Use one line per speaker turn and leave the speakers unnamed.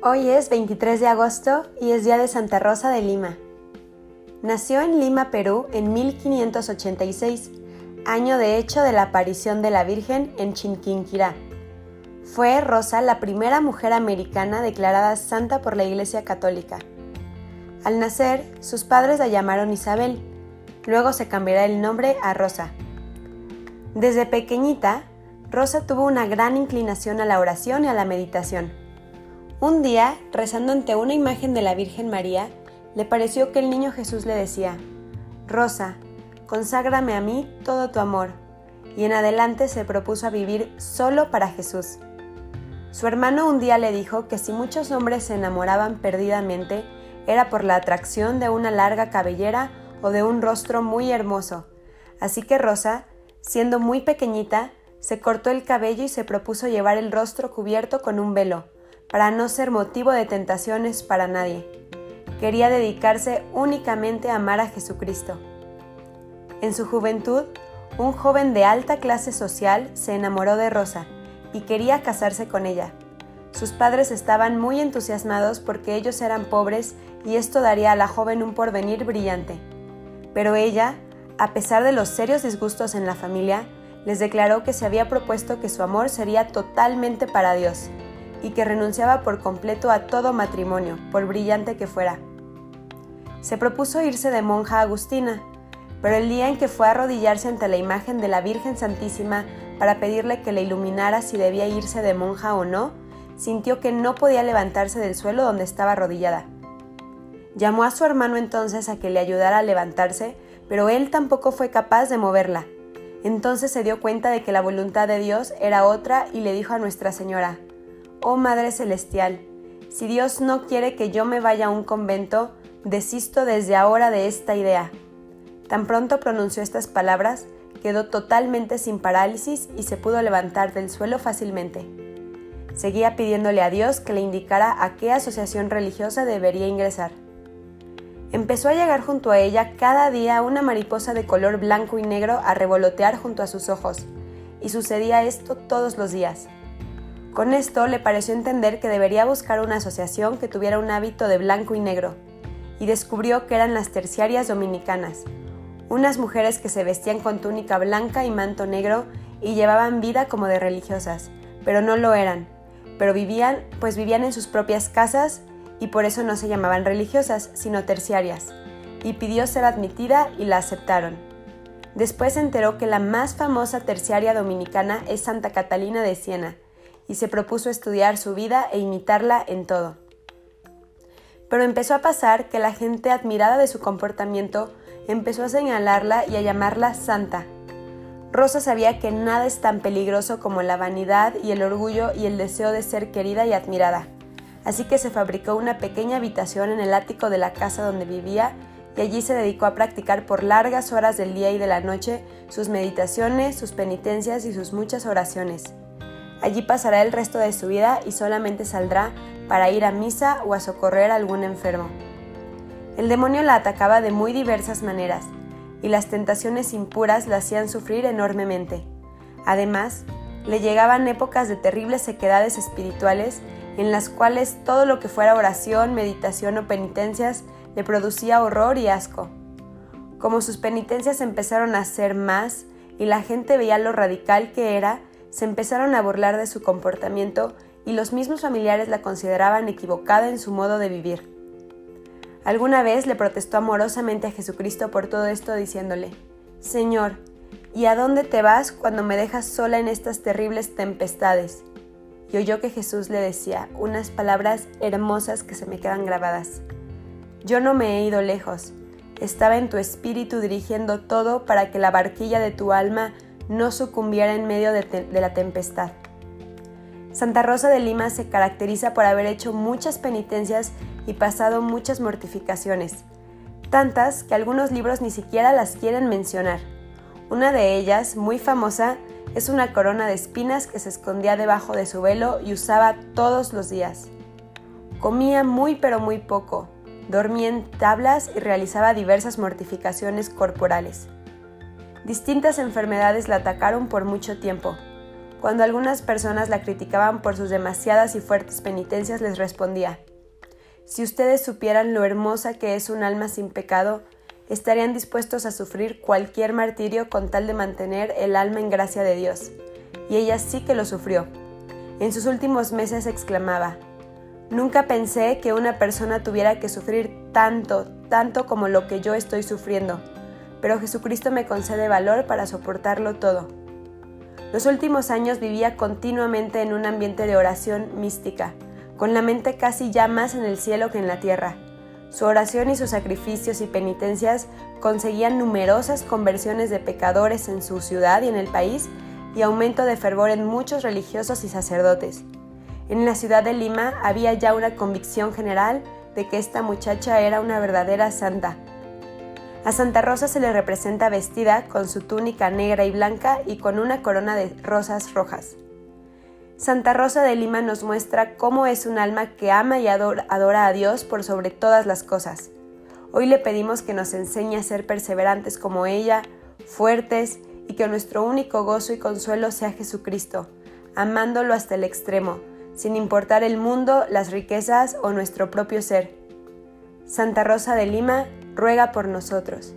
Hoy es 23 de agosto y es día de Santa Rosa de Lima. Nació en Lima, Perú, en 1586, año de hecho de la aparición de la Virgen en Chinquinquirá. Fue Rosa la primera mujer americana declarada santa por la Iglesia Católica. Al nacer, sus padres la llamaron Isabel, luego se cambiará el nombre a Rosa. Desde pequeñita, Rosa tuvo una gran inclinación a la oración y a la meditación. Un día, rezando ante una imagen de la Virgen María, le pareció que el niño Jesús le decía, Rosa, conságrame a mí todo tu amor, y en adelante se propuso a vivir solo para Jesús. Su hermano un día le dijo que si muchos hombres se enamoraban perdidamente, era por la atracción de una larga cabellera o de un rostro muy hermoso. Así que Rosa, siendo muy pequeñita, se cortó el cabello y se propuso llevar el rostro cubierto con un velo para no ser motivo de tentaciones para nadie. Quería dedicarse únicamente a amar a Jesucristo. En su juventud, un joven de alta clase social se enamoró de Rosa y quería casarse con ella. Sus padres estaban muy entusiasmados porque ellos eran pobres y esto daría a la joven un porvenir brillante. Pero ella, a pesar de los serios disgustos en la familia, les declaró que se había propuesto que su amor sería totalmente para Dios y que renunciaba por completo a todo matrimonio, por brillante que fuera. Se propuso irse de monja agustina, pero el día en que fue a arrodillarse ante la imagen de la Virgen Santísima para pedirle que le iluminara si debía irse de monja o no, sintió que no podía levantarse del suelo donde estaba arrodillada. Llamó a su hermano entonces a que le ayudara a levantarse, pero él tampoco fue capaz de moverla. Entonces se dio cuenta de que la voluntad de Dios era otra y le dijo a Nuestra Señora, Oh Madre Celestial, si Dios no quiere que yo me vaya a un convento, desisto desde ahora de esta idea. Tan pronto pronunció estas palabras, quedó totalmente sin parálisis y se pudo levantar del suelo fácilmente. Seguía pidiéndole a Dios que le indicara a qué asociación religiosa debería ingresar. Empezó a llegar junto a ella cada día una mariposa de color blanco y negro a revolotear junto a sus ojos, y sucedía esto todos los días. Con esto le pareció entender que debería buscar una asociación que tuviera un hábito de blanco y negro, y descubrió que eran las terciarias dominicanas, unas mujeres que se vestían con túnica blanca y manto negro y llevaban vida como de religiosas, pero no lo eran, pero vivían, pues vivían en sus propias casas y por eso no se llamaban religiosas, sino terciarias, y pidió ser admitida y la aceptaron. Después se enteró que la más famosa terciaria dominicana es Santa Catalina de Siena, y se propuso estudiar su vida e imitarla en todo. Pero empezó a pasar que la gente admirada de su comportamiento empezó a señalarla y a llamarla santa. Rosa sabía que nada es tan peligroso como la vanidad y el orgullo y el deseo de ser querida y admirada, así que se fabricó una pequeña habitación en el ático de la casa donde vivía y allí se dedicó a practicar por largas horas del día y de la noche sus meditaciones, sus penitencias y sus muchas oraciones. Allí pasará el resto de su vida y solamente saldrá para ir a misa o a socorrer a algún enfermo. El demonio la atacaba de muy diversas maneras, y las tentaciones impuras la hacían sufrir enormemente. Además, le llegaban épocas de terribles sequedades espirituales en las cuales todo lo que fuera oración, meditación o penitencias le producía horror y asco. Como sus penitencias empezaron a ser más y la gente veía lo radical que era, se empezaron a burlar de su comportamiento y los mismos familiares la consideraban equivocada en su modo de vivir. Alguna vez le protestó amorosamente a Jesucristo por todo esto diciéndole, Señor, ¿y a dónde te vas cuando me dejas sola en estas terribles tempestades? Y oyó que Jesús le decía unas palabras hermosas que se me quedan grabadas. Yo no me he ido lejos, estaba en tu espíritu dirigiendo todo para que la barquilla de tu alma no sucumbiera en medio de, la tempestad. Santa Rosa de Lima se caracteriza por haber hecho muchas penitencias y pasado muchas mortificaciones, tantas que algunos libros ni siquiera las quieren mencionar. Una de ellas, muy famosa, es una corona de espinas que se escondía debajo de su velo y usaba todos los días. Comía muy pero muy poco, dormía en tablas y realizaba diversas mortificaciones corporales. Distintas enfermedades la atacaron por mucho tiempo. Cuando algunas personas la criticaban por sus demasiadas y fuertes penitencias, les respondía, Si ustedes supieran lo hermosa que es un alma sin pecado, estarían dispuestos a sufrir cualquier martirio con tal de mantener el alma en gracia de Dios. Y ella sí que lo sufrió. En sus últimos meses exclamaba, Nunca pensé que una persona tuviera que sufrir tanto, tanto como lo que yo estoy sufriendo, pero Jesucristo me concede valor para soportarlo todo. Los últimos años vivía continuamente en un ambiente de oración mística, con la mente casi ya más en el cielo que en la tierra. Su oración y sus sacrificios y penitencias conseguían numerosas conversiones de pecadores en su ciudad y en el país y aumento de fervor en muchos religiosos y sacerdotes. En la ciudad de Lima había ya una convicción general de que esta muchacha era una verdadera santa. A Santa Rosa se le representa vestida con su túnica negra y blanca y con una corona de rosas rojas. Santa Rosa de Lima nos muestra cómo es un alma que ama y adora, a Dios por sobre todas las cosas. Hoy le pedimos que nos enseñe a ser perseverantes como ella, fuertes y que nuestro único gozo y consuelo sea Jesucristo, amándolo hasta el extremo, sin importar el mundo, las riquezas o nuestro propio ser. Santa Rosa de Lima, ruega por nosotros.